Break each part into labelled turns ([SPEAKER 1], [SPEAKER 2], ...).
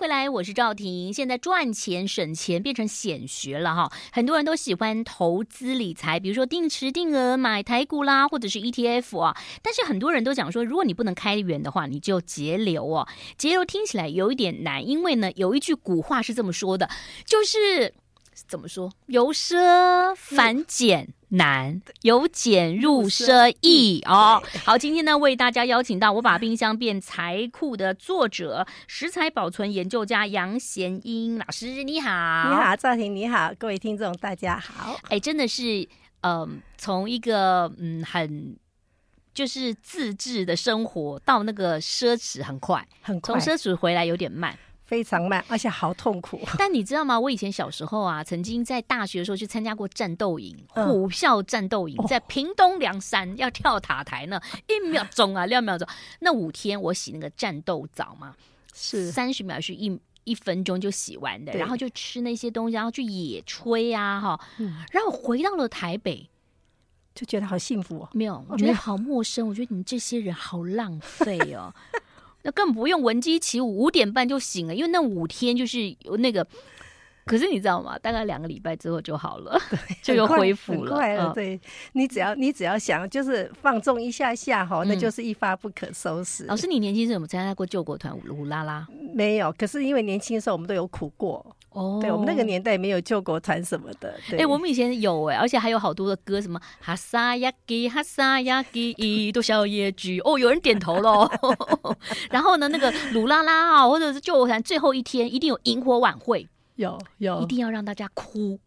[SPEAKER 1] 回来，我是赵婷。现在赚钱省钱变成显学了哈，很多人都喜欢投资理财，比如说定时定额买台股啦，或者是 ETF 啊。但是很多人都讲说，如果你不能开源的话，你就节流哦。节流听起来有一点难，因为呢，有一句古话是这么说的，就是。怎么说？由奢反俭难，由俭入奢易哦。好，今天呢，为大家邀请到我把冰箱变财库的作者、食材保存研究家杨贤英老师，你好，
[SPEAKER 2] 你好，赵婷，你好，各位听众，大家好。
[SPEAKER 1] 哎，真的是，嗯、呃，从一个嗯很就是自制的生活到那个奢侈，很快，很快，从奢侈回来有点慢。
[SPEAKER 2] 非常慢，而且好痛苦。
[SPEAKER 1] 但你知道吗？我以前小时候啊，曾经在大学的时候去参加过战斗营，虎啸战斗营，在屏东梁山要跳塔台呢，一秒钟啊，两秒钟。那五天我洗那个战斗澡嘛，是三十秒是一一分钟就洗完的，然后就吃那些东西，然后去野炊啊，哈，然后回到了台北，
[SPEAKER 2] 就觉得好幸福哦。
[SPEAKER 1] 没有，我觉得好陌生，我觉得你们这些人好浪费哦。那更不用闻鸡起舞，五点半就醒了，因为那五天就是有那个。可是你知道吗？大概两个礼拜之后就好了，就又恢复了。
[SPEAKER 2] 快了，对，你只要你只要想，就是放纵一下下哈，那就是一发不可收拾。
[SPEAKER 1] 老师，你年轻时候有没有参加过救国团舞啦啦？
[SPEAKER 2] 没有，可是因为年轻的时候我们都有苦过哦。对，我们那个年代没有救国团什么的。
[SPEAKER 1] 哎，我们以前有哎，而且还有好多的歌，什么哈萨亚吉哈萨亚吉一朵小野菊哦，有人点头喽。然后呢，那个鲁拉拉啊，或者是救国团最后一天一定有萤火晚会。
[SPEAKER 2] 有有，
[SPEAKER 1] 一定要让大家哭。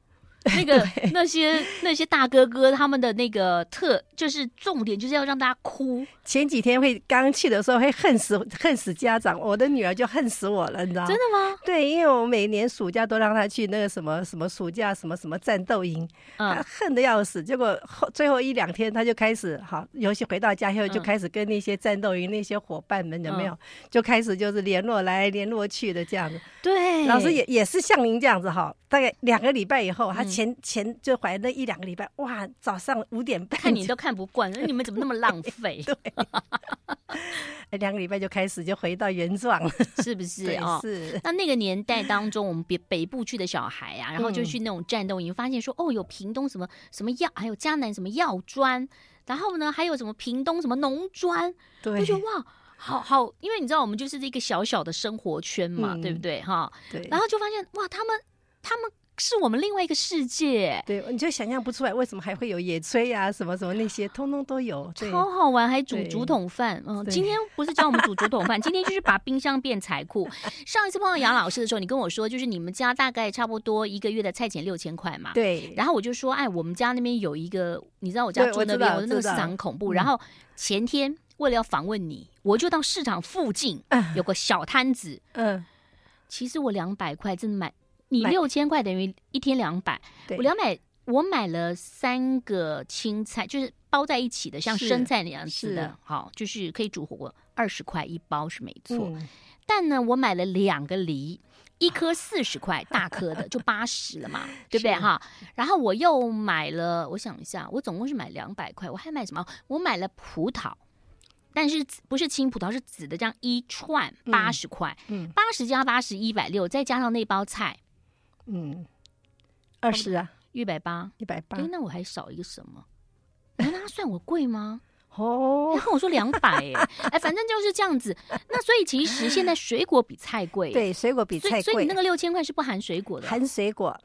[SPEAKER 1] 那 个那些那些大哥哥他们的那个特就是重点，就是要让大家哭。
[SPEAKER 2] 前几天会刚去的时候会恨死恨死家长，我的女儿就恨死我了，你知道吗？
[SPEAKER 1] 真的吗？
[SPEAKER 2] 对，因为我每年暑假都让她去那个什么什么暑假什么什么战斗营，嗯，恨的要死。结果后最后一两天，她就开始好，尤其回到家以后就开始跟那些战斗营那些伙伴们有没有，就开始就是联络来联络去的这样子。
[SPEAKER 1] 对，
[SPEAKER 2] 老师也也是像您这样子哈，大概两个礼拜以后，她前前就怀那一两个礼拜，哇，早上五点半
[SPEAKER 1] 看你都看不惯，你们怎么那么浪费？
[SPEAKER 2] 对。两个礼拜就开始就回到原状了，
[SPEAKER 1] 是不是哦？是。那那个年代当中，我们北北部去的小孩啊，然后就去那种战斗营，发现说哦，有屏东什么什么药，还有嘉南什么药砖，然后呢，还有什么屏东什么农砖，对，就觉得哇，好好，因为你知道我们就是一个小小的生活圈嘛，嗯、对不对哈？对。然后就发现哇，他们他们。是我们另外一个世界，
[SPEAKER 2] 对，你就想象不出来为什么还会有野炊呀、啊，什么什么那些，通通都有，
[SPEAKER 1] 超好玩，还煮竹筒饭。嗯，今天不是教我们煮竹筒饭，今天就是把冰箱变财库。上一次碰到杨老师的时候，你跟我说，就是你们家大概差不多一个月的菜钱六千块嘛。
[SPEAKER 2] 对。然
[SPEAKER 1] 后我就说，哎，我们家那边有一个，你知道我家住那边，我那个市场很恐怖。然后前天为了要访问你，我就到市场附近有个小摊子。嗯。其实我两百块真的买。你六千块等于一天两百，我两百，我买了三个青菜，就是包在一起的，像生菜那样子的，好，就是可以煮火锅，二十块一包是没错。嗯、但呢，我买了两个梨，一颗四十块，大颗的 就八十了嘛，对不对哈？然后我又买了，我想一下，我总共是买两百块，我还买什么？我买了葡萄，但是不是青葡萄，是紫的，这样一串八十块，嗯，八十加八十一百六，再加上那包菜。
[SPEAKER 2] 嗯，二十啊，
[SPEAKER 1] 一百八，
[SPEAKER 2] 一百八。
[SPEAKER 1] 哎，那我还少一个什么？那他算我贵吗？哦，他跟我说两百，哎，哎，反正就是这样子。那所以其实现在水果比菜贵，
[SPEAKER 2] 对，水果比菜贵。
[SPEAKER 1] 所以你那个六千块是不含水果的，
[SPEAKER 2] 含水果啊。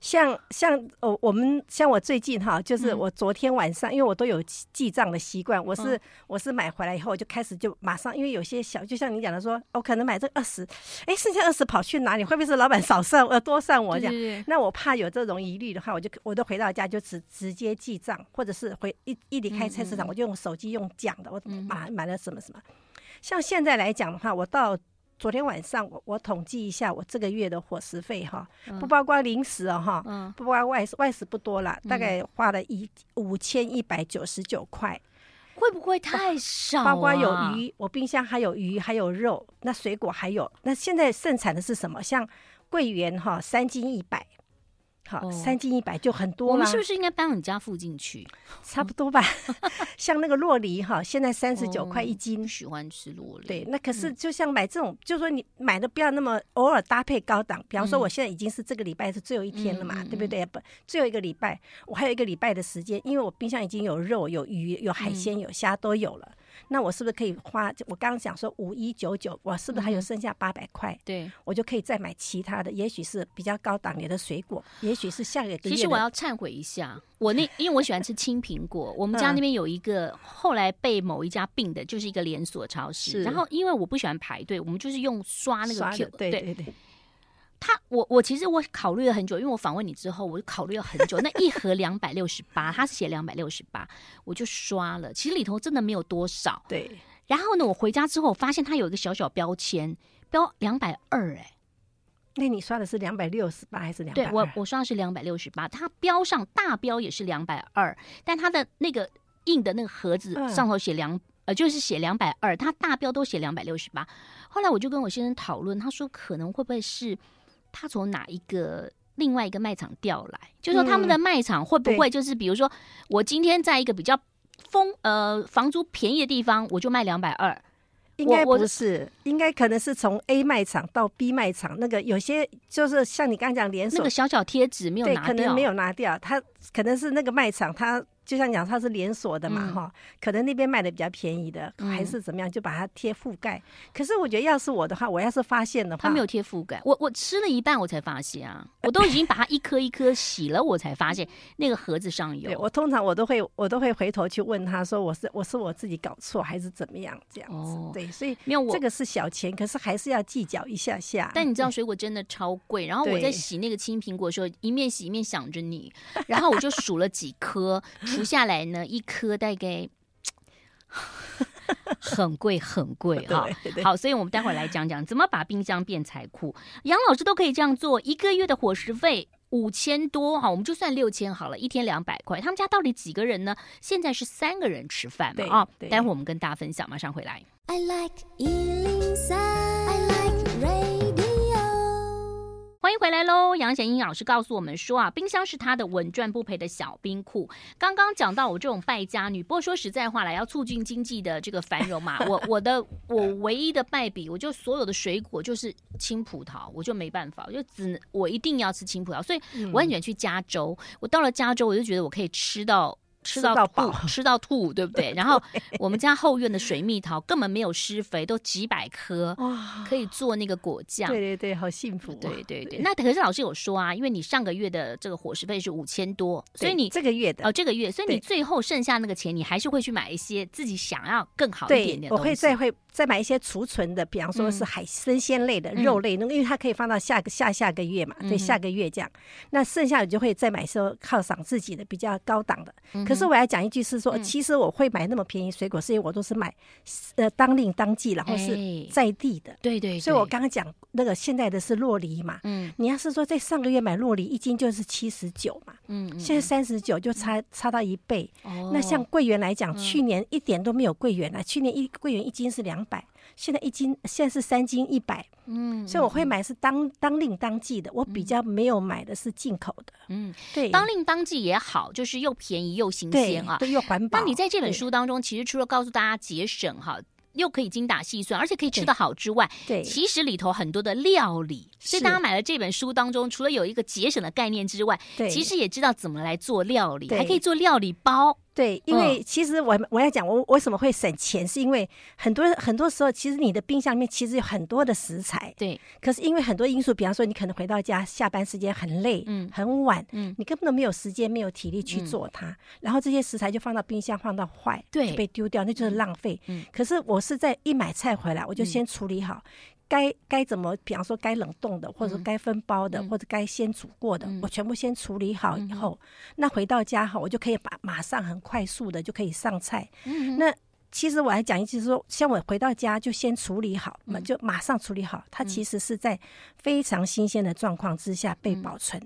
[SPEAKER 2] 像像哦，我们像我最近哈，就是我昨天晚上，嗯、因为我都有记账的习惯，我是、嗯、我是买回来以后我就开始就马上，因为有些小，就像你讲的说，我可能买这二十，哎，剩下二十跑去哪里？会不会是老板少算呃多算我这样？那我怕有这种疑虑的话，我就我都回到家就直直接记账，或者是回一一离开菜市场，我就用手机用讲的，我买买了什么什么。像现在来讲的话，我到。昨天晚上我我统计一下我这个月的伙食费哈，不包括零食哦哈，不包括外食，外食不多了，大概花了一五千一百九十九块，
[SPEAKER 1] 会不会太少？
[SPEAKER 2] 包括有鱼，我冰箱还有鱼，还有肉，那水果还有，那现在盛产的是什么？像桂圆哈，三斤一百，好，三斤一百就很多了。我
[SPEAKER 1] 们是不是应该搬到你家附近去？
[SPEAKER 2] 差不多吧。像那个洛梨哈，现在三十九块一斤。
[SPEAKER 1] 喜欢吃洛梨。
[SPEAKER 2] 对，那可是就像买这种，就说你买的不要那么偶尔搭配高档。比方说，我现在已经是这个礼拜是最后一天了嘛，对不对？不，最后一个礼拜，我还有一个礼拜的时间，因为我冰箱已经有肉、有鱼、有海鲜、有虾都有了。那我是不是可以花？我刚刚讲说五一九九，我是不是还有剩下八百块？
[SPEAKER 1] 对，
[SPEAKER 2] 我就可以再买其他的，也许是比较高档点的水果，也许是下个月。
[SPEAKER 1] 其实我要忏悔一下，我那因为我喜欢吃青苹果，我们家那边有一个后来被某一家并的，就是一个连锁超市。然后因为我不喜欢排队，我们就是用刷那个 Q，
[SPEAKER 2] 对对对。
[SPEAKER 1] 他我我其实我考虑了很久，因为我访问你之后，我就考虑了很久。那一盒两百六十八，他是写两百六十八，我就刷了。其实里头真的没有多少。
[SPEAKER 2] 对。
[SPEAKER 1] 然后呢，我回家之后我发现它有一个小小标签，标两百二。哎，
[SPEAKER 2] 那你刷的是两百六十八还是两百？
[SPEAKER 1] 对，我我刷的是两百六十八，它标上大标也是两百二，但它的那个印的那个盒子上头写两、嗯、呃，就是写两百二，它大标都写两百六十八。后来我就跟我先生讨论，他说可能会不会是。他从哪一个另外一个卖场调来？就说他们的卖场会不会就是，比如说我今天在一个比较风呃房租便宜的地方，我就卖两百二。
[SPEAKER 2] 应该不是，应该可能是从 A 卖场到 B 卖场，那个有些就是像你刚刚讲连锁，
[SPEAKER 1] 那个小小贴纸没有拿掉，
[SPEAKER 2] 可能没有拿掉，他可能是那个卖场他。就像讲它是连锁的嘛，哈、嗯，可能那边卖的比较便宜的，嗯、还是怎么样，就把它贴覆盖。可是我觉得，要是我的话，我要是发现的话，
[SPEAKER 1] 它没有贴覆盖。我我吃了一半，我才发现啊，我都已经把它一颗一颗洗了，我才发现那个盒子上有。
[SPEAKER 2] 对，我通常我都会我都会回头去问他说，我是我是我自己搞错还是怎么样这样子。哦、对，所以没有我这个是小钱，可是还是要计较一下下。
[SPEAKER 1] 但你知道水果真的超贵，然后我在洗那个青苹果的时候，一面洗一面想着你，然后我就数了几颗，除下来呢。一颗大概 很贵很贵哈，好，所以我们待会儿来讲讲怎么把冰箱变财库。杨老师都可以这样做，一个月的伙食费五千多哈，我们就算六千好了，一天两百块。他们家到底几个人呢？现在是三个人吃饭嘛啊？待会儿我们跟大家分享，马上回来。I like 欢迎回来喽！杨贤英老师告诉我们说啊，冰箱是他的稳赚不赔的小冰库。刚刚讲到我这种败家女，不过说实在话来，要促进经济的这个繁荣嘛，我我的我唯一的败笔，我就所有的水果就是青葡萄，我就没办法，我就只能我一定要吃青葡萄，所以我很喜欢去加州。我到了加州，我就觉得我可以吃到。吃到吐，吃到吐，对不对？然后我们家后院的水蜜桃根本没有施肥，都几百颗，哇，可以做那个果酱。
[SPEAKER 2] 对对对，好幸福。
[SPEAKER 1] 对对对，那可是老师有说啊，因为你上个月的这个伙食费是五千多，所以你
[SPEAKER 2] 这个月的
[SPEAKER 1] 哦，这个月，所以你最后剩下那个钱，你还是会去买一些自己想要更好一点点。
[SPEAKER 2] 我会再会再买一些储存的，比方说是海生鲜类的肉类，那个因为它可以放到下个下下个月嘛，对，下个月这样。那剩下的就会再买说犒赏自己的比较高档的。可是我要讲一句是。是说，其实我会买那么便宜水果，是因为我都是买，呃，当令当季，然后是在地的。
[SPEAKER 1] 对对。
[SPEAKER 2] 所以我刚刚讲那个现在的是洛梨嘛，嗯，你要是说在上个月买洛梨一斤就是七十九嘛，嗯，现在三十九就差差到一倍。哦。那像桂圆来讲，去年一点都没有桂圆啊，去年一桂圆一斤是两百。现在一斤现在是三斤一百，嗯，所以我会买是当当令当季的，我比较没有买的是进口的，嗯，对，
[SPEAKER 1] 当令当季也好，就是又便宜又新鲜啊，
[SPEAKER 2] 对，又环保。
[SPEAKER 1] 那你在这本书当中，其实除了告诉大家节省哈。又可以精打细算，而且可以吃得好之外，对，其实里头很多的料理，所以大家买了这本书当中，除了有一个节省的概念之外，对，其实也知道怎么来做料理，还可以做料理包。
[SPEAKER 2] 对，因为其实我我要讲，我为什么会省钱，是因为很多很多时候，其实你的冰箱里面其实有很多的食材，
[SPEAKER 1] 对。
[SPEAKER 2] 可是因为很多因素，比方说你可能回到家下班时间很累，嗯，很晚，嗯，你根本都没有时间、没有体力去做它，然后这些食材就放到冰箱放到坏，对，就被丢掉，那就是浪费。嗯。可是我是在一买菜回来，我就先处理好。该该怎么，比方说该冷冻的，或者该分包的，嗯、或者该先煮过的，嗯、我全部先处理好以后，嗯、那回到家哈，我就可以把马上很快速的就可以上菜。嗯、那其实我还讲一句说，像我回到家就先处理好，嗯、就马上处理好，它其实是在非常新鲜的状况之下被保存。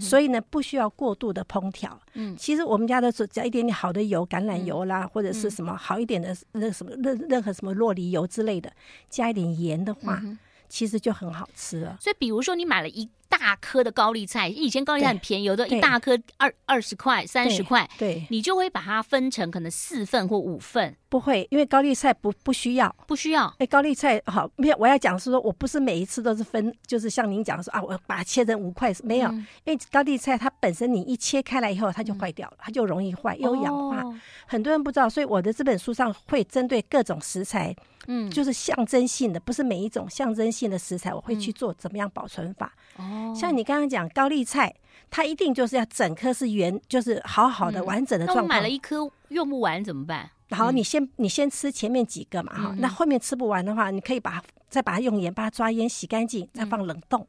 [SPEAKER 2] 所以呢，不需要过度的烹调。嗯，其实我们家的只要一点点好的油，橄榄油啦，或者是什么好一点的那什么任任何什么洛梨油之类的，加一点盐的话，其实就很好吃了。
[SPEAKER 1] 所以，比如说你买了一大大颗的高丽菜，以前高丽菜很便宜，有的一大颗二二十块、三十块，
[SPEAKER 2] 对，
[SPEAKER 1] 你就会把它分成可能四份或五份。
[SPEAKER 2] 不会，因为高丽菜不不需要，
[SPEAKER 1] 不需要。
[SPEAKER 2] 哎，高丽菜好，没有，我要讲是说，我不是每一次都是分，就是像您讲的说啊，我把它切成五块，没有，嗯、因为高丽菜它本身你一切开来以后，它就坏掉了，嗯、它就容易坏，又氧化。哦、很多人不知道，所以我的这本书上会针对各种食材。嗯，就是象征性的，不是每一种象征性的食材，我会去做怎么样保存法。哦，像你刚刚讲高丽菜，它一定就是要整颗是圆，就是好好的完整的状态。那我
[SPEAKER 1] 买了一颗用不完怎么办？
[SPEAKER 2] 好，你先你先吃前面几个嘛，哈，那后面吃不完的话，你可以把它再把它用盐巴抓腌洗干净，再放冷冻。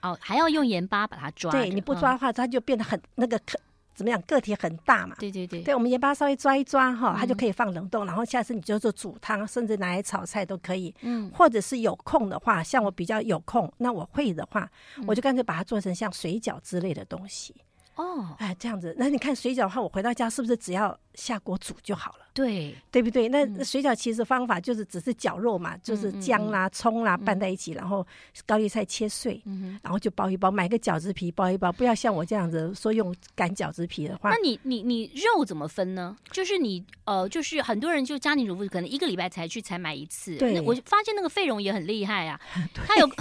[SPEAKER 1] 哦，还要用盐巴把它抓？
[SPEAKER 2] 对，你不抓的话，它就变得很那个可。怎么样？个体很大嘛？
[SPEAKER 1] 对对对，
[SPEAKER 2] 对我们盐巴稍微抓一抓哈，它就可以放冷冻，然后下次你就做煮汤，甚至拿来炒菜都可以。嗯，或者是有空的话，像我比较有空，那我会的话，我就干脆把它做成像水饺之类的东西。哦，哎，这样子，那你看水饺的话，我回到家是不是只要下锅煮就好了？
[SPEAKER 1] 对，
[SPEAKER 2] 对不对？那水饺其实方法就是只是绞肉嘛，就是姜啦、葱啦拌在一起，然后高丽菜切碎，然后就包一包，买个饺子皮包一包，不要像我这样子说用擀饺子皮的话。
[SPEAKER 1] 那你你你肉怎么分呢？就是你呃，就是很多人就家庭主妇可能一个礼拜才去才买一次。对，我发现那个费荣也很厉害啊，他有。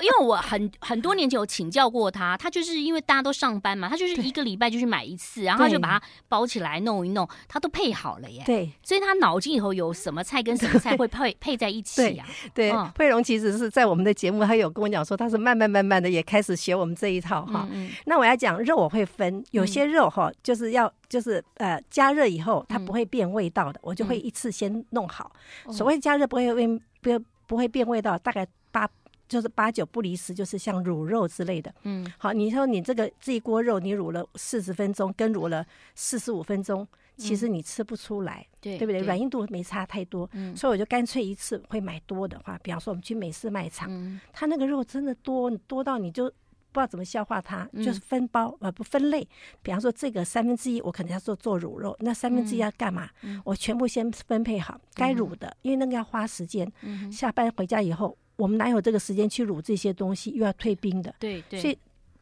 [SPEAKER 1] 因为我很很多年前有请教过他，他就是因为大家都上班嘛，他就是一个礼拜就去买一次，然后他就把它包起来弄一弄，他都配好了耶。
[SPEAKER 2] 对，
[SPEAKER 1] 所以他脑筋里头有什么菜跟什么菜会配 配在一起啊？
[SPEAKER 2] 对，佩蓉其实是在我们的节目，他有跟我讲说，他是慢慢慢慢的也开始学我们这一套哈。那我要讲肉，我会分，有些肉哈，就是要就是呃加热以后它不会变味道的，我就会一次先弄好。所谓加热不会变不不会变味道，大概八。就是八九不离十，就是像卤肉之类的。嗯，好，你说你这个这一锅肉，你卤了四十分钟，跟卤了四十五分钟，其实你吃不出来，对对不对？软硬度没差太多。嗯，所以我就干脆一次会买多的话，比方说我们去美式卖场，它那个肉真的多多到你就不知道怎么消化它，就是分包呃不分类。比方说这个三分之一我可能要做做卤肉，那三分之一要干嘛？我全部先分配好该卤的，因为那个要花时间。下班回家以后。我们哪有这个时间去卤这些东西？又要退冰的，
[SPEAKER 1] 对对，
[SPEAKER 2] 所以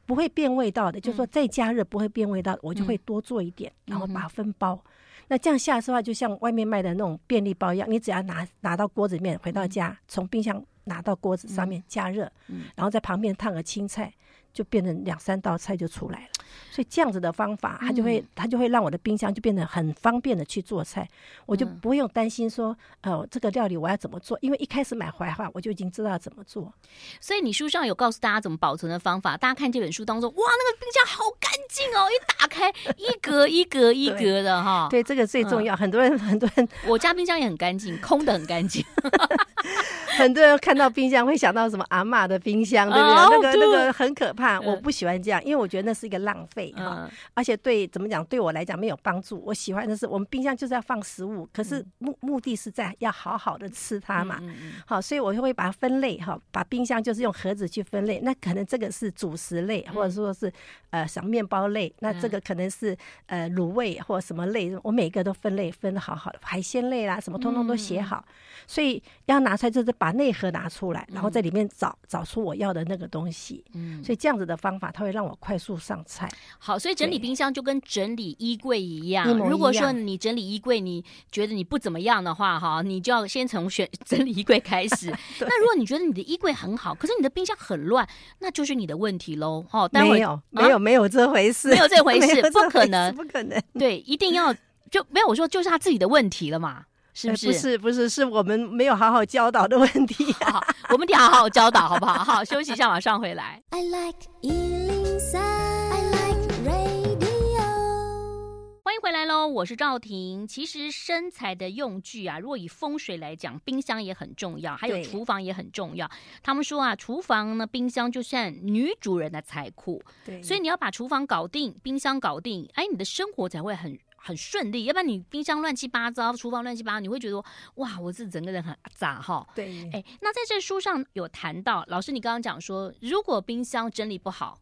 [SPEAKER 2] 不会变味道的。就是说再加热不会变味道，我就会多做一点，然后把它分包。那这样下次的话，就像外面卖的那种便利包一样，你只要拿拿到锅子里面，回到家从冰箱拿到锅子上面加热，然后在旁边烫个青菜。就变成两三道菜就出来了，所以这样子的方法，它就会它就会让我的冰箱就变得很方便的去做菜，我就不用担心说，呃，这个料理我要怎么做，因为一开始买回来的话，我就已经知道怎么做。
[SPEAKER 1] 所以你书上有告诉大家怎么保存的方法，大家看这本书当中，哇，那个冰箱好干净哦，一打开一格一格一格的哈。
[SPEAKER 2] 对，这个最重要。很多人很多人，
[SPEAKER 1] 我家冰箱也很干净，空的很干净。
[SPEAKER 2] 很多人看到冰箱会想到什么阿嬷的冰箱，对不对？那个那个很可怕，我不喜欢这样，因为我觉得那是一个浪费哈，而且对怎么讲，对我来讲没有帮助。我喜欢的是我们冰箱就是要放食物，可是目目的是在要好好的吃它嘛。好，所以我就会把它分类哈，把冰箱就是用盒子去分类。那可能这个是主食类，或者说是呃什么面包类，那这个可能是呃卤味或什么类，我每个都分类分的好好的，海鲜类啦什么通通都写好，所以要拿出来就是。把内盒拿出来，然后在里面找找出我要的那个东西。嗯，所以这样子的方法，它会让我快速上菜。
[SPEAKER 1] 好，所以整理冰箱就跟整理衣柜一样。如果说你整理衣柜，你觉得你不怎么样的话，哈，你就要先从选 整理衣柜开始。那如果你觉得你的衣柜很好，可是你的冰箱很乱，那就是你的问题喽。哦，待会
[SPEAKER 2] 没有，没有，没有这回事，
[SPEAKER 1] 没有这回事，不可能，
[SPEAKER 2] 不可能。
[SPEAKER 1] 对，一定要就没有我说，就是他自己的问题了嘛。是不是？
[SPEAKER 2] 不是，不是，是我们没有好好教导的问题。
[SPEAKER 1] 好，我们得好好教导，好不好？好，休息一下，马上回来。I like 103, I like radio。欢迎回来喽，我是赵婷。其实身材的用具啊，如果以风水来讲，冰箱也很重要，还有厨房也很重要。他们说啊，厨房呢，冰箱就像女主人的财库。对，所以你要把厨房搞定，冰箱搞定，哎，你的生活才会很。很顺利，要不然你冰箱乱七八糟，厨房乱七八糟，你会觉得哇，我这整个人很杂哈。对，哎，那在这书上有谈到，老师你刚刚讲说，如果冰箱整理不好，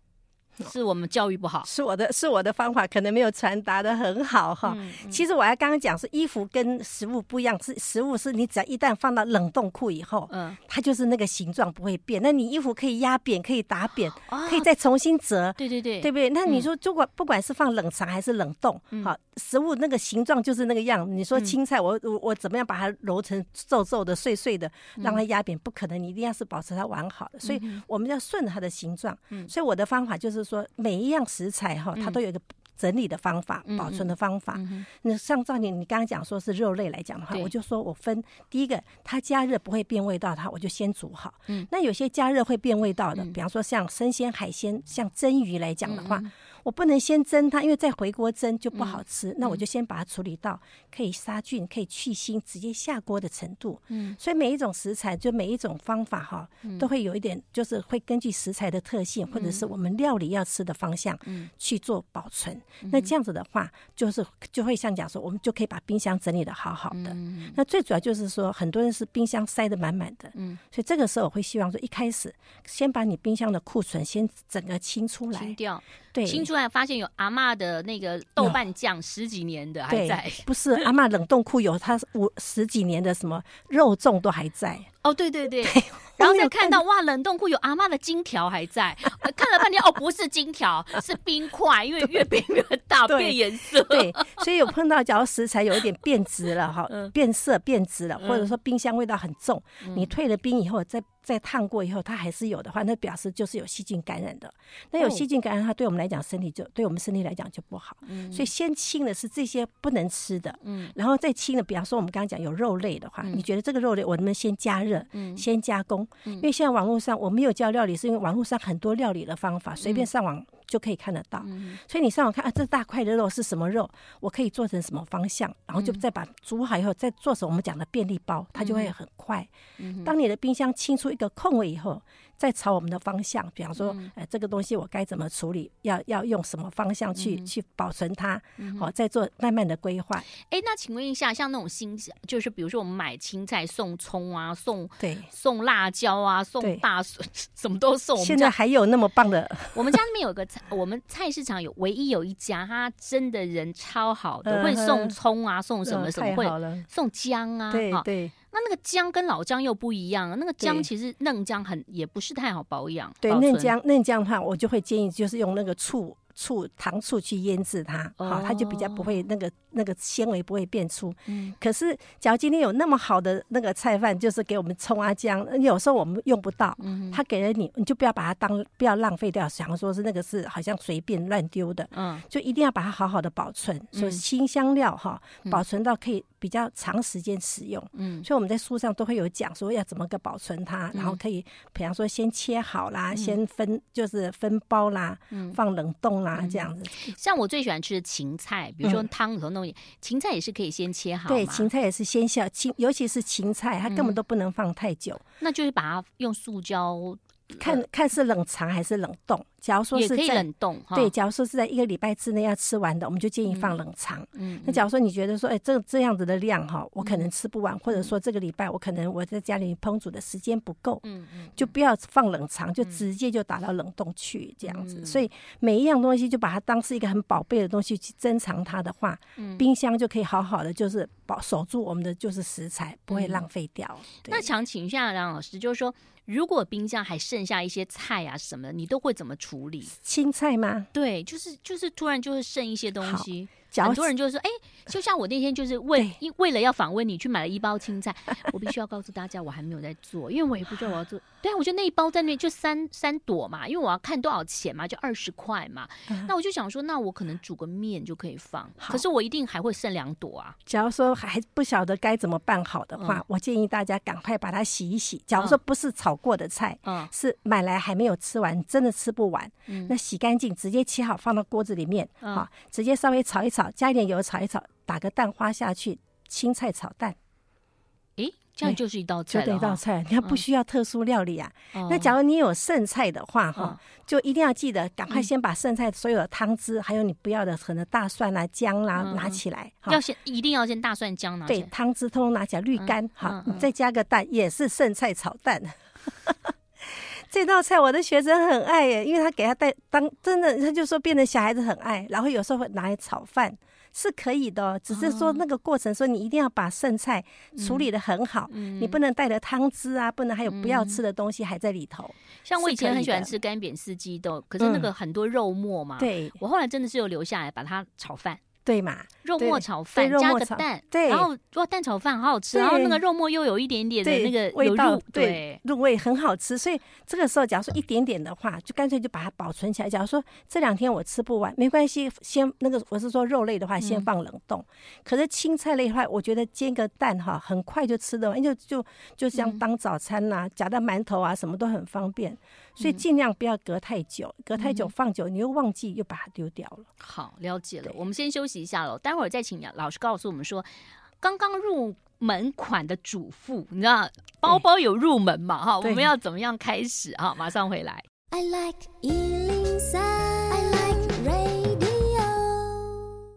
[SPEAKER 1] 是我们教育不好，
[SPEAKER 2] 是我的是我的方法可能没有传达的很好哈。嗯嗯、其实我还刚刚讲是衣服跟食物不一样，是食物是你只要一旦放到冷冻库以后，嗯，它就是那个形状不会变。那你衣服可以压扁，可以打扁，哦、可以再重新折。对
[SPEAKER 1] 对对，
[SPEAKER 2] 对不对？那你说，如果不管是放冷藏还是冷冻，嗯、好，食物那个形状就是那个样。你说青菜，我我我怎么样把它揉成皱皱的、碎碎的，让它压扁？不可能，你一定要是保持它完好的。所以我们要顺着它的形状。嗯，所以我的方法就是说，每一样食材哈，它都有一个整理的方法、保存的方法。那像照你你刚刚讲说是肉类来讲的话，我就说我分第一个，它加热不会变味道，它我就先煮好。嗯，那有些加热会变味道的，比方说像生鲜海鲜，像蒸鱼来讲的话。我不能先蒸它，因为再回锅蒸就不好吃。嗯、那我就先把它处理到可以杀菌、可以去腥、直接下锅的程度。嗯，所以每一种食材，就每一种方法哈，都会有一点，就是会根据食材的特性，或者是我们料理要吃的方向，去做保存。嗯、那这样子的话，就是就会像讲说，我们就可以把冰箱整理的好好的。嗯、那最主要就是说，很多人是冰箱塞得满满的。嗯，所以这个时候我会希望说，一开始先把你冰箱的库存先整个清出来，
[SPEAKER 1] 清掉。
[SPEAKER 2] 对，
[SPEAKER 1] 清出来发现有阿嬷的那个豆瓣酱十几年的还在，
[SPEAKER 2] 不是阿嬷冷冻库有它五十几年的什么肉粽都还在。
[SPEAKER 1] 哦，对对对，对然后再看到哇，冷冻库有阿嬷的金条还在，看了半天哦，不是金条，是冰块，因为越变越大，对变颜色。
[SPEAKER 2] 对，所以有碰到，假如食材有一点变质了哈，变色变质了，或者说冰箱味道很重，嗯、你退了冰以后再。再烫过以后，它还是有的话，那表示就是有细菌感染的。那有细菌感染，它对我们来讲，身体就对我们身体来讲就不好。嗯，所以先清的是这些不能吃的，嗯，然后再清的，比方说我们刚刚讲有肉类的话，你觉得这个肉类我能不能先加热，嗯，先加工？因为现在网络上我没有教料理，是因为网络上很多料理的方法，随便上网。就可以看得到，所以你上网看啊，这大块的肉是什么肉？我可以做成什么方向？然后就再把煮好以后，再做成我们讲的便利包，它就会很快。当你的冰箱清出一个空位以后，再朝我们的方向，比方说，哎，这个东西我该怎么处理？要要用什么方向去去保存它？好，再做慢慢的规划。
[SPEAKER 1] 哎，那请问一下，像那种新，就是比如说我们买青菜送葱啊，送
[SPEAKER 2] 对
[SPEAKER 1] 送辣椒啊，送大笋，什么都送。
[SPEAKER 2] 现在还有那么棒的？
[SPEAKER 1] 我们家那边有个菜，我们菜市场有唯一有一家，他真的人超好的，会送葱啊，送什么什么会送姜啊，
[SPEAKER 2] 对对。
[SPEAKER 1] 那那个姜跟老姜又不一样，那个姜其实嫩姜很也不是太好保养。
[SPEAKER 2] 对，嫩姜嫩姜的话，我就会建议就是用那个醋。醋糖醋去腌制它，好，它就比较不会那个那个纤维不会变粗。嗯，可是假如今天有那么好的那个菜饭，就是给我们葱啊姜，有时候我们用不到，嗯，他给了你，你就不要把它当不要浪费掉，想说是那个是好像随便乱丢的，嗯，就一定要把它好好的保存。所以辛香料哈，保存到可以比较长时间使用。嗯，所以我们在书上都会有讲说要怎么个保存它，然后可以比方说先切好啦，先分就是分包啦，放冷冻啦。啊，这样子，
[SPEAKER 1] 像我最喜欢吃的芹菜，比如说汤里头弄芹菜也是可以先切好，
[SPEAKER 2] 对，芹菜也是先下芹，尤其是芹菜，它根本都不能放太久，
[SPEAKER 1] 那就是把它用塑胶。
[SPEAKER 2] 看看是冷藏还是冷冻。假如说是在
[SPEAKER 1] 冷冻，
[SPEAKER 2] 对，假如说是在一个礼拜之内要吃完的，我们就建议放冷藏。嗯，那假如说你觉得说，哎，这这样子的量哈，我可能吃不完，或者说这个礼拜我可能我在家里烹煮的时间不够，嗯嗯，就不要放冷藏，就直接就打到冷冻去这样子。所以每一样东西就把它当是一个很宝贝的东西去珍藏它的话，冰箱就可以好好的就是保守住我们的就是食材，不会浪费掉。
[SPEAKER 1] 那想请一下梁老师，就是说。如果冰箱还剩下一些菜啊什么的，你都会怎么处理？
[SPEAKER 2] 青菜吗？
[SPEAKER 1] 对，就是就是突然就会剩一些东西。很多人就说：“哎，就像我那天就是为因为了要访问你，去买了一包青菜。我必须要告诉大家，我还没有在做，因为我也不知道我要做。对啊，我觉得那一包在那边就三三朵嘛，因为我要看多少钱嘛，就二十块嘛。那我就想说，那我可能煮个面就可以放。可是我一定还会剩两朵啊。
[SPEAKER 2] 假如说还不晓得该怎么办好的话，我建议大家赶快把它洗一洗。假如说不是炒过的菜，嗯，是买来还没有吃完，真的吃不完，那洗干净，直接切好放到锅子里面，好，直接稍微炒一炒。加一点油炒一炒，打个蛋花下去，青菜炒蛋，
[SPEAKER 1] 诶，这样就是一道菜了。
[SPEAKER 2] 就一道菜，你看不需要特殊料理啊。那假如你有剩菜的话，哈，就一定要记得赶快先把剩菜所有的汤汁，还有你不要的可能大蒜啊、姜啦拿起来。
[SPEAKER 1] 要先一定要先大蒜、姜拿起来。
[SPEAKER 2] 对，汤汁通通拿起来，滤干。好，你再加个蛋，也是剩菜炒蛋。这道菜我的学生很爱耶，因为他给他带当真的，他就说变成小孩子很爱，然后有时候会拿来炒饭。是可以的，只是说那个过程，说你一定要把剩菜处理的很好，嗯、你不能带着汤汁啊，不能还有不要吃的东西还在里头。
[SPEAKER 1] 像我以前很喜欢吃干煸四季豆，可是那个很多肉末嘛，对，我后来真的是有留下来把它炒饭。
[SPEAKER 2] 对嘛，
[SPEAKER 1] 肉末炒饭加个蛋，对，然后哇，蛋炒饭好好吃，然后那个肉末又有一点点的那个味道，对，
[SPEAKER 2] 入味很好吃。所以这个时候，假如说一点点的话，就干脆就把它保存起来。假如说这两天我吃不完，没关系，先那个我是说肉类的话，先放冷冻。可是青菜类的话，我觉得煎个蛋哈，很快就吃得完，就就就像当早餐呐，夹到馒头啊，什么都很方便。所以尽量不要隔太久，隔太久放久，你又忘记又把它丢掉了。
[SPEAKER 1] 好，了解了，我们先休息一下喽，待会儿再请老师告诉我们说，刚刚入门款的主妇，你知道包包有入门嘛？哈，我们要怎么样开始？哈，马上回来。I like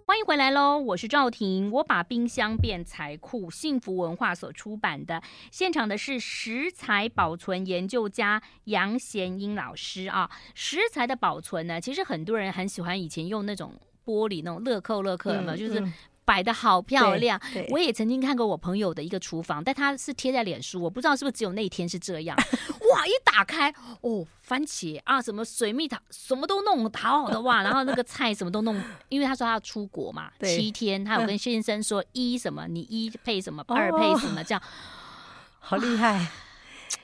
[SPEAKER 1] 欢迎回来喽！我是赵婷，我把冰箱变财库，幸福文化所出版的。现场的是食材保存研究家杨贤英老师啊。食材的保存呢，其实很多人很喜欢以前用那种玻璃那种乐扣乐扣，有没有？就是。摆的好漂亮，我也曾经看过我朋友的一个厨房，但他是贴在脸书，我不知道是不是只有那一天是这样。哇，一打开哦，番茄啊，什么水蜜桃，什么都弄好好的哇，然后那个菜什么都弄，因为他说他要出国嘛，七天，他有跟先生说一什么，你一配什么，二配什么，这样，
[SPEAKER 2] 好厉害，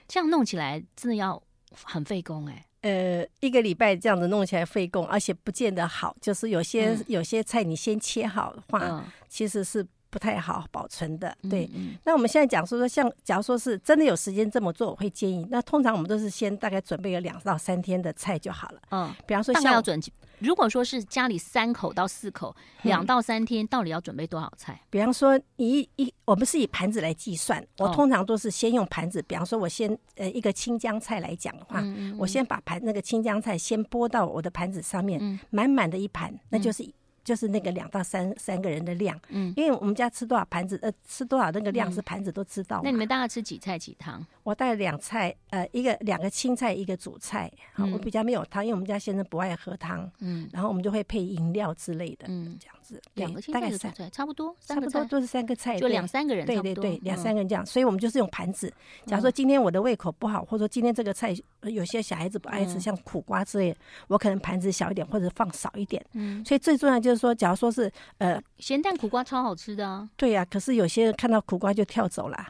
[SPEAKER 1] 这样弄起来真的要很费工哎。
[SPEAKER 2] 呃，一个礼拜这样子弄起来费工，而且不见得好。就是有些、嗯、有些菜你先切好的话，嗯、其实是不太好保存的。对，嗯嗯、那我们现在讲说说，像假如说是真的有时间这么做，我会建议。那通常我们都是先大概准备有两到三天的菜就好了。嗯，比方说像要准。
[SPEAKER 1] 如果说是家里三口到四口，两到三天，到底要准备多少菜？
[SPEAKER 2] 比方说，一一我们是以盘子来计算，我通常都是先用盘子。比方说，我先呃一个青江菜来讲的话，我先把盘那个青江菜先拨到我的盘子上面，满满的一盘，那就是。就是那个两到三三个人的量，嗯，因为我们家吃多少盘子，呃，吃多少那个量是盘子都知道。
[SPEAKER 1] 那你们大概吃几菜几汤？
[SPEAKER 2] 我带两菜，呃，一个两个青菜，一个主菜。好，我比较没有汤，因为我们家先生不爱喝汤，嗯，然后我们就会配饮料之类的，嗯，这样子。
[SPEAKER 1] 两个青菜，大概三，差不多，
[SPEAKER 2] 差不多都是三个菜，
[SPEAKER 1] 就两三个人，
[SPEAKER 2] 对对对，两三个人这样。所以我们就是用盘子。假如说今天我的胃口不好，或者说今天这个菜有些小孩子不爱吃，像苦瓜之类，我可能盘子小一点，或者放少一点。嗯，所以最重要就是说，假如说是。呃，
[SPEAKER 1] 咸蛋苦瓜超好吃的啊！
[SPEAKER 2] 对呀、啊，可是有些人看到苦瓜就跳走了。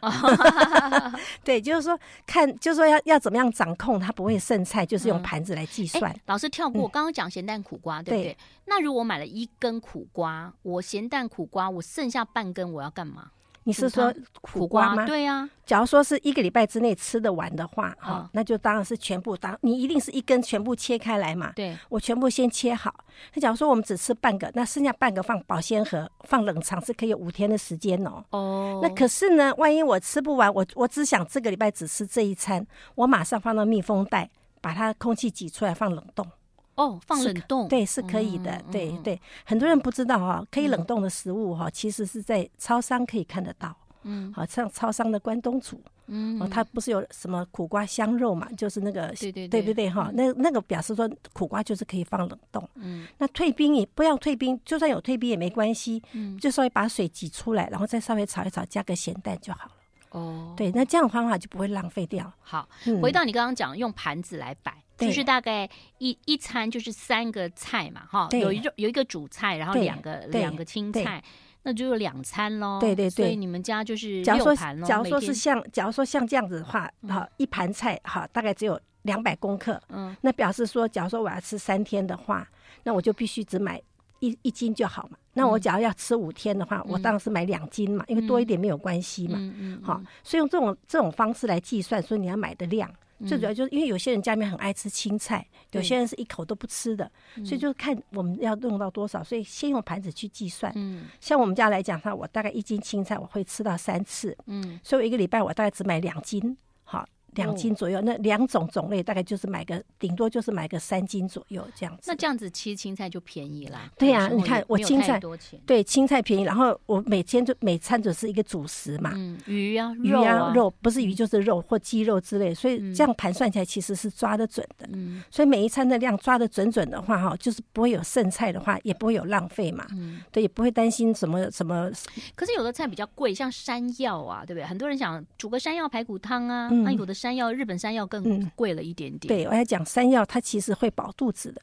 [SPEAKER 2] 对，就是说看，就是说要要怎么样掌控它不会剩菜，就是用盘子来计算。
[SPEAKER 1] 老师跳过，刚刚讲咸蛋苦瓜，对不对？那如果买了一根苦瓜，我咸蛋苦瓜，我剩下半根，我要干嘛？
[SPEAKER 2] 你是说苦瓜吗？
[SPEAKER 1] 对呀。
[SPEAKER 2] 假如说是一个礼拜之内吃得完的话，哈，那就当然是全部当。你一定是一根全部切开来嘛？对，我全部先切好。那假如说我们只吃半个，那剩下半个放保鲜盒，放冷藏是可以有五天的时间哦。哦。那可是呢，万一我吃不完，我我只想这个礼拜只吃这一餐，我马上放到密封袋，把它空气挤出来放冷冻。
[SPEAKER 1] 哦，放冷冻。
[SPEAKER 2] 对，是可以的。对对，很多人不知道哈，可以冷冻的食物哈，其实是在超商可以看得到。嗯，好像超商的关东煮，嗯，哦，它不是有什么苦瓜香肉嘛？就是那个，对对对，对不对？哈，那那个表示说苦瓜就是可以放冷冻。嗯，那退冰也不要退冰，就算有退冰也没关系。嗯，就稍微把水挤出来，然后再稍微炒一炒，加个咸蛋就好了。哦，对，那这样的方法就不会浪费掉。
[SPEAKER 1] 好，回到你刚刚讲用盘子来摆，就是大概一一餐就是三个菜嘛，哈，有一种有一个主菜，然后两个两个青菜。那就有两餐喽。对对对，所以你们家就是六盘喽。
[SPEAKER 2] 假如说是像，假如说像这样子的话，好，一盘菜哈，大概只有两百公克。嗯，那表示说，假如说我要吃三天的话，那我就必须只买一一斤就好嘛。那我假如要吃五天的话，我当然是买两斤嘛，因为多一点没有关系嘛。嗯嗯。好，所以用这种这种方式来计算，说你要买的量。最主要就是因为有些人家里面很爱吃青菜，有些人是一口都不吃的，所以就看我们要用到多少，所以先用盘子去计算。嗯，像我们家来讲的话，我大概一斤青菜我会吃到三次。嗯，所以我一个礼拜我大概只买两斤。好，两斤左右，那两种种类大概就是买个顶多就是买个三斤左右这样子。
[SPEAKER 1] 那这样子其实青菜就便宜啦。
[SPEAKER 2] 对呀，你看我青菜对青菜便宜，然后我每天就每餐只是一个主食嘛，
[SPEAKER 1] 鱼啊
[SPEAKER 2] 鱼啊肉不是鱼就是肉或鸡肉之类，所以这样盘算起来其实是抓得准的。所以每一餐的量抓得准准的话哈，就是不会有剩菜的话，也不会有浪费嘛。对，也不会担心什么什么。
[SPEAKER 1] 可是有的菜比较贵，像山药啊，对不对？很多人想煮个山药排骨汤啊，那有的山药日本山药。更贵了一点点。嗯、
[SPEAKER 2] 对，我要讲山药，它其实会饱肚子的。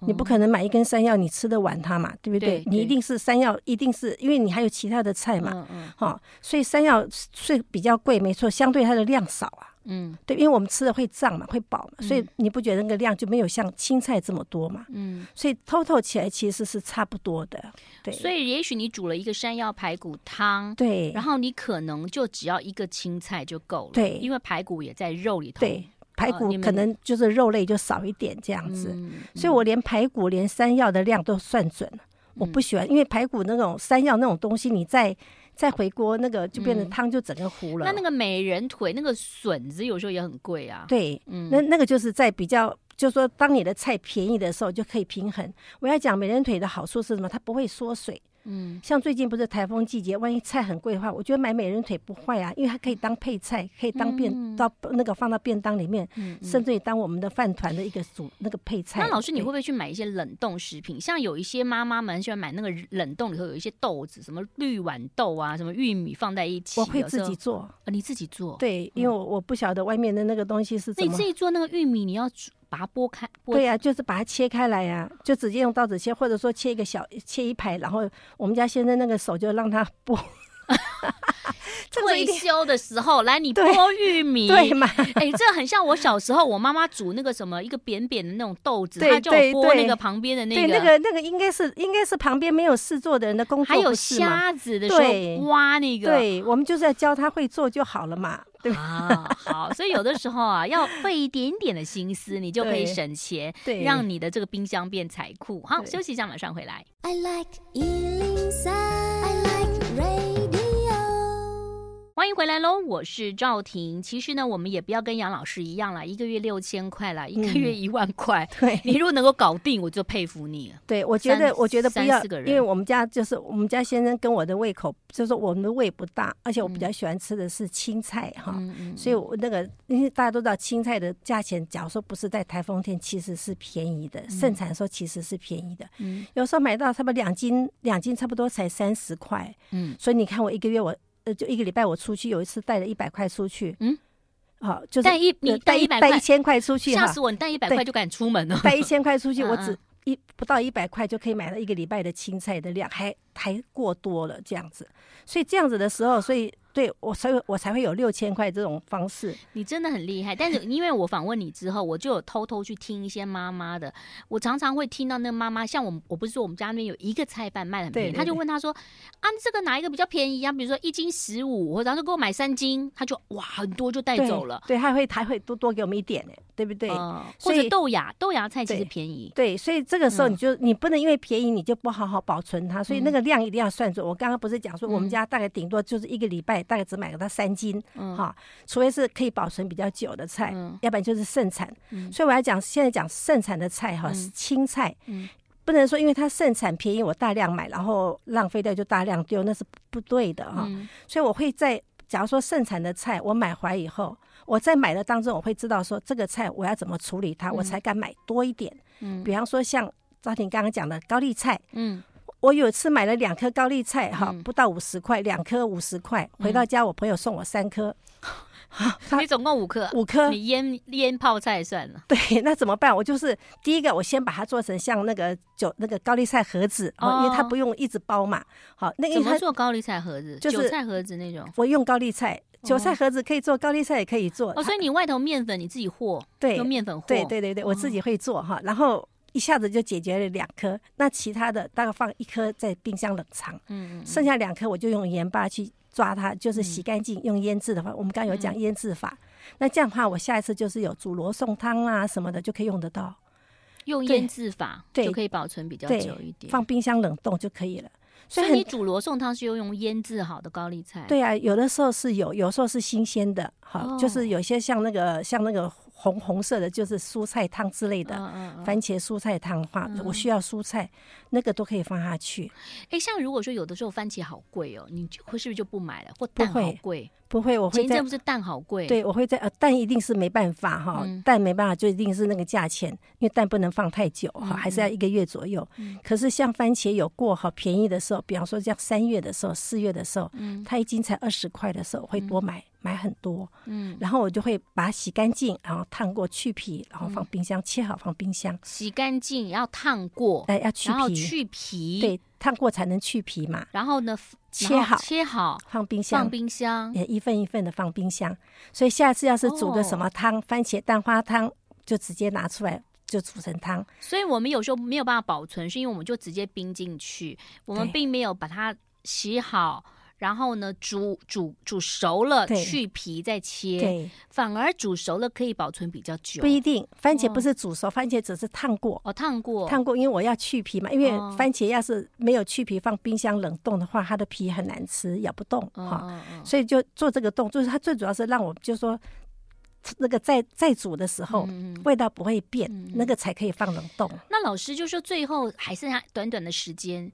[SPEAKER 2] 嗯、你不可能买一根山药，你吃得完它嘛？对不对？对对，你一定是山药，一定是因为你还有其他的菜嘛。嗯嗯。好、哦，所以山药是比较贵，没错，相对它的量少啊。嗯，对，因为我们吃的会胀嘛，会饱嘛，所以你不觉得那个量就没有像青菜这么多嘛？嗯，所以 total 起来其实是差不多的。对，
[SPEAKER 1] 所以也许你煮了一个山药排骨汤，
[SPEAKER 2] 对，
[SPEAKER 1] 然后你可能就只要一个青菜就够了，
[SPEAKER 2] 对，
[SPEAKER 1] 因为排骨也在肉里头，
[SPEAKER 2] 对，排骨可能就是肉类就少一点这样子，嗯、所以我连排骨连山药的量都算准了。嗯、我不喜欢，因为排骨那种山药那种东西，你在。再回锅那个就变成汤，就整个糊了。
[SPEAKER 1] 那那个美人腿那个笋子有时候也很贵啊。
[SPEAKER 2] 对，嗯，那那个就是在比较，就是说当你的菜便宜的时候就可以平衡。我要讲美人腿的好处是什么？它不会缩水。嗯，像最近不是台风季节，万一菜很贵的话，我觉得买美人腿不坏啊，因为它可以当配菜，可以当便、嗯、到那个放到便当里面，甚至于当我们的饭团的一个主那个配菜。
[SPEAKER 1] 那老师，你会不会去买一些冷冻食品？像有一些妈妈们喜欢买那个冷冻里头有一些豆子，什么绿豌豆啊，什么玉米放在一起。
[SPEAKER 2] 我会自己做，
[SPEAKER 1] 啊、你自己做？
[SPEAKER 2] 对，因为我我不晓得外面的那个东西是怎么。
[SPEAKER 1] 你自己做那个玉米，你要煮。把它剥开，剥
[SPEAKER 2] 对呀、啊，就是把它切开来呀、啊，就直接用刀子切，或者说切一个小切一排，然后我们家先生那个手就让他剥。
[SPEAKER 1] 退休的时候来你剥玉米，
[SPEAKER 2] 对嘛？
[SPEAKER 1] 哎、欸，这很像我小时候，我妈妈煮那个什么一个扁扁的那种豆子，她叫我剥那个旁边的那个，
[SPEAKER 2] 对，那个那个应该是应该是旁边没有事做的人的工作，
[SPEAKER 1] 还有虾子的时候挖那个，
[SPEAKER 2] 对，我们就是要教他会做就好了嘛，对吧？
[SPEAKER 1] 啊，好，所以有的时候啊，要费一点点的心思，你就可以省钱，对，让你的这个冰箱变财库。好，休息一下，马上回来。I like 欢迎回来喽，我是赵婷。其实呢，我们也不要跟杨老师一样了，一个月六千块了，一个月一万块。对，你如果能够搞定，我就佩服你。
[SPEAKER 2] 对，我觉得，我觉得不要，因为我们家就是我们家先生跟我的胃口，就是我们的胃不大，而且我比较喜欢吃的是青菜哈，所以我那个因为大家都知道青菜的价钱，假如说不是在台风天，其实是便宜的，盛产的时候其实是便宜的。嗯，有时候买到差不多两斤，两斤差不多才三十块。嗯，所以你看我一个月我。呃，就一个礼拜，我出去有一次带了一百块出去，嗯，好，就是
[SPEAKER 1] 带一你带一百带
[SPEAKER 2] 一千块出去，
[SPEAKER 1] 吓死我！你带一百块就敢出门了，
[SPEAKER 2] 带一千块出去，我只一不到一百块就可以买到一个礼拜的青菜的量，还还过多了这样子，所以这样子的时候，所以。对我，所以我才会有六千块这种方式。
[SPEAKER 1] 你真的很厉害，但是因为我访问你之后，我就有偷偷去听一些妈妈的。我常常会听到那个妈妈，像我，我不是说我们家那边有一个菜贩卖的很便宜，他就问他说：“啊，这个哪一个比较便宜啊？比如说一斤十五，我然后就给我买三斤，他就哇很多就带走了。
[SPEAKER 2] 对，他会他会多多给我们一点呢，对不对？
[SPEAKER 1] 嗯、或者豆芽豆芽菜其实便宜
[SPEAKER 2] 对，对，所以这个时候你就、嗯、你不能因为便宜你就不好好保存它，所以那个量一定要算准。我刚刚不是讲说我们家大概顶多就是一个礼拜大概只买个它三。三斤，哈，除非是可以保存比较久的菜，嗯、要不然就是盛产。嗯、所以我要讲，现在讲盛产的菜哈，是青菜，嗯、不能说因为它盛产便宜，我大量买，然后浪费掉就大量丢，那是不对的哈。嗯、所以我会在，假如说盛产的菜，我买回来以后，我在买的当中，我会知道说这个菜我要怎么处理它，嗯、我才敢买多一点。嗯，比方说像赵婷刚刚讲的高丽菜，嗯。我有一次买了两颗高丽菜，哈，不到五十块，两颗五十块。回到家，我朋友送我三颗，
[SPEAKER 1] 你总共五颗，
[SPEAKER 2] 五颗，
[SPEAKER 1] 你腌腌泡菜算了。
[SPEAKER 2] 对，那怎么办？我就是第一个，我先把它做成像那个韭那个高丽菜盒子，哦因为它不用一直包嘛。好，那个
[SPEAKER 1] 怎么做高丽菜盒子？就是韭菜盒子那种。
[SPEAKER 2] 我用高丽菜，韭菜盒子可以做，高丽菜也可以做。
[SPEAKER 1] 哦，所以你外头面粉你自己和，对，用面粉和。
[SPEAKER 2] 对对对对，我自己会做哈，然后。一下子就解决了两颗，那其他的大概放一颗在冰箱冷藏，嗯，嗯，剩下两颗我就用盐巴去抓它，就是洗干净，嗯、用腌制的话，我们刚刚有讲腌制法，嗯、那这样的话，我下一次就是有煮罗宋汤啊什么的就可以用得到，
[SPEAKER 1] 用腌制法对就可以保存比较久一点，
[SPEAKER 2] 放冰箱冷冻就可以了。
[SPEAKER 1] 所以你煮罗宋汤是要用腌制好的高丽菜？
[SPEAKER 2] 对啊，有的时候是有，有时候是新鲜的。好，就是有些像那个像那个。红红色的就是蔬菜汤之类的，嗯嗯、番茄蔬菜汤的话，嗯、我需要蔬菜，那个都可以放下去。
[SPEAKER 1] 哎，像如果说有的时候番茄好贵哦，你会是不是就不买了？或蛋好贵？
[SPEAKER 2] 不会，我会。
[SPEAKER 1] 前阵不是蛋好贵？
[SPEAKER 2] 对，我会在呃，蛋一定是没办法哈，嗯、蛋没办法就一定是那个价钱，因为蛋不能放太久哈，嗯、还是要一个月左右。嗯、可是像番茄有过好便宜的时候，比方说像三月的时候、四月的时候，嗯、它一斤才二十块的时候，我会多买。嗯买很多，嗯，然后我就会把它洗干净，然后烫过去皮，然后放冰箱，切好放冰箱。
[SPEAKER 1] 洗干净要烫过，
[SPEAKER 2] 哎，要去皮，
[SPEAKER 1] 然后去皮，
[SPEAKER 2] 对，烫过才能去皮嘛。
[SPEAKER 1] 然后呢，
[SPEAKER 2] 切好，
[SPEAKER 1] 切好，
[SPEAKER 2] 放冰箱，
[SPEAKER 1] 放冰箱，
[SPEAKER 2] 也一份一份的放冰箱。所以下次要是煮个什么汤，番茄蛋花汤，就直接拿出来就煮成汤。
[SPEAKER 1] 所以我们有时候没有办法保存，是因为我们就直接冰进去，我们并没有把它洗好。然后呢，煮煮煮熟了，去皮再切，对，反而煮熟了可以保存比较久。
[SPEAKER 2] 不一定，番茄不是煮熟，番茄只是烫过。
[SPEAKER 1] 哦，烫过，
[SPEAKER 2] 烫过，因为我要去皮嘛。因为番茄要是没有去皮，放冰箱冷冻的话，它的皮很难吃，咬不动哈。所以就做这个动作，它最主要是让我就说，那个在在煮的时候味道不会变，那个才可以放冷冻。
[SPEAKER 1] 那老师就说，最后还剩下短短的时间。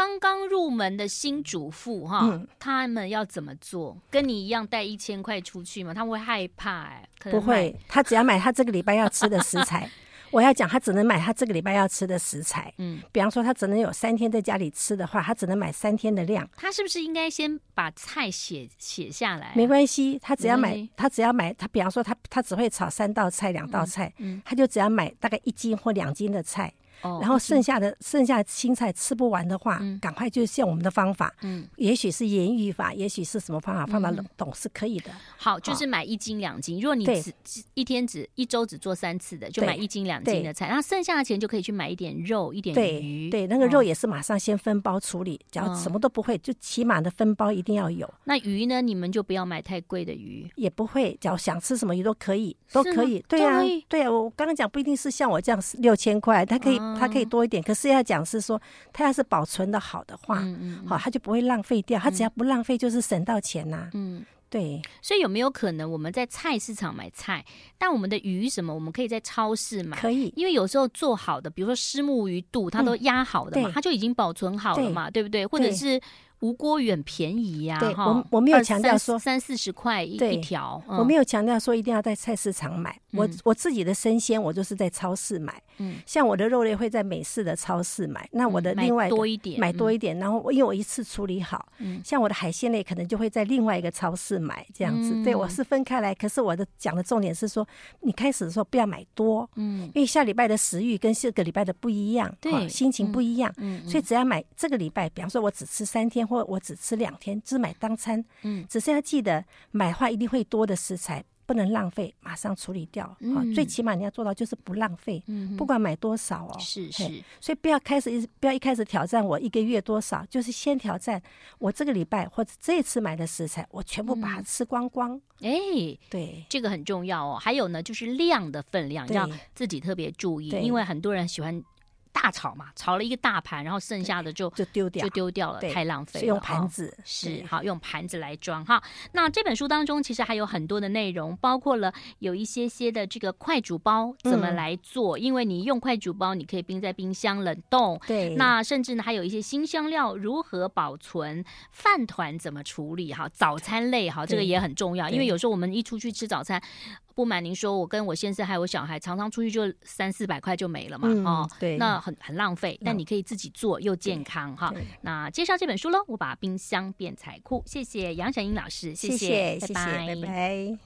[SPEAKER 1] 刚刚入门的新主妇哈，嗯、他们要怎么做？跟你一样带一千块出去吗？他们会害怕哎、欸，
[SPEAKER 2] 不会，他只要买他这个礼拜要吃的食材。我要讲，他只能买他这个礼拜要吃的食材。嗯，比方说他只能有三天在家里吃的话，他只能买三天的量。
[SPEAKER 1] 他是不是应该先把菜写写下来、啊？
[SPEAKER 2] 没关系，他只要买，嗯、他只要买，他比方说他他只会炒三道菜、两道菜，嗯，嗯他就只要买大概一斤或两斤的菜。然后剩下的剩下的青菜吃不完的话，赶快就像我们的方法，嗯，也许是盐浴法，也许是什么方法，放到冷冻是可以的。
[SPEAKER 1] 好，就是买一斤两斤。如果你只一天只一周只做三次的，就买一斤两斤的菜，然后剩下的钱就可以去买一点肉，一点鱼。
[SPEAKER 2] 对，那个肉也是马上先分包处理，只要什么都不会，就起码的分包一定要有。
[SPEAKER 1] 那鱼呢？你们就不要买太贵的鱼，
[SPEAKER 2] 也不会，只要想吃什么鱼都可以，都可以。对啊，对啊，我刚刚讲不一定是像我这样六千块，它可以。它可以多一点，可是要讲是说，它要是保存的好的话，嗯嗯，好，它就不会浪费掉。它只要不浪费，就是省到钱呐。嗯，对。
[SPEAKER 1] 所以有没有可能我们在菜市场买菜，但我们的鱼什么，我们可以在超市买？
[SPEAKER 2] 可以，
[SPEAKER 1] 因为有时候做好的，比如说虱目鱼肚，它都压好的嘛，它就已经保存好了嘛，对不对？或者是。吴郭鱼很便宜呀，对，
[SPEAKER 2] 我我没有强调说
[SPEAKER 1] 三四十块一一条，
[SPEAKER 2] 我没有强调说一定要在菜市场买，我我自己的生鲜我就是在超市买，嗯，像我的肉类会在美式的超市买，那我的另外
[SPEAKER 1] 多一点
[SPEAKER 2] 买多一点，然后因为我一次处理好，嗯，像我的海鲜类可能就会在另外一个超市买这样子，对，我。是分开来，可是我的讲的重点是说，你开始的时候不要买多，嗯，因为下礼拜的食欲跟这个礼拜的不一样，对，心情不一样，嗯，所以只要买这个礼拜，比方说我只吃三天。或我只吃两天，只买当餐。嗯，只是要记得买的话一定会多的食材不能浪费，马上处理掉。嗯，最起码你要做到就是不浪费。嗯，不管买多少哦。
[SPEAKER 1] 是是，
[SPEAKER 2] 所以不要开始一不要一开始挑战我一个月多少，就是先挑战我这个礼拜或者这次买的食材，我全部把它吃光光。
[SPEAKER 1] 哎，对，这个很重要哦。还有呢，就是量的分量要自己特别注意，因为很多人喜欢。大炒嘛，炒了一个大盘，然后剩下的就
[SPEAKER 2] 就丢掉，
[SPEAKER 1] 就丢掉了，太浪费了。
[SPEAKER 2] 用盘子
[SPEAKER 1] 是好，用盘子来装哈。那这本书当中其实还有很多的内容，包括了有一些些的这个快煮包怎么来做，因为你用快煮包，你可以冰在冰箱冷冻。对，那甚至呢还有一些新香料如何保存，饭团怎么处理哈，早餐类哈，这个也很重要，因为有时候我们一出去吃早餐。不瞒您说，我跟我先生还有我小孩，常常出去就三四百块就没了嘛，嗯、哦，对，那很很浪费。但你可以自己做又健康哈。那介绍这本书喽，我把冰箱变财库，谢谢杨小英老师，谢谢，谢谢，拜拜。拜拜。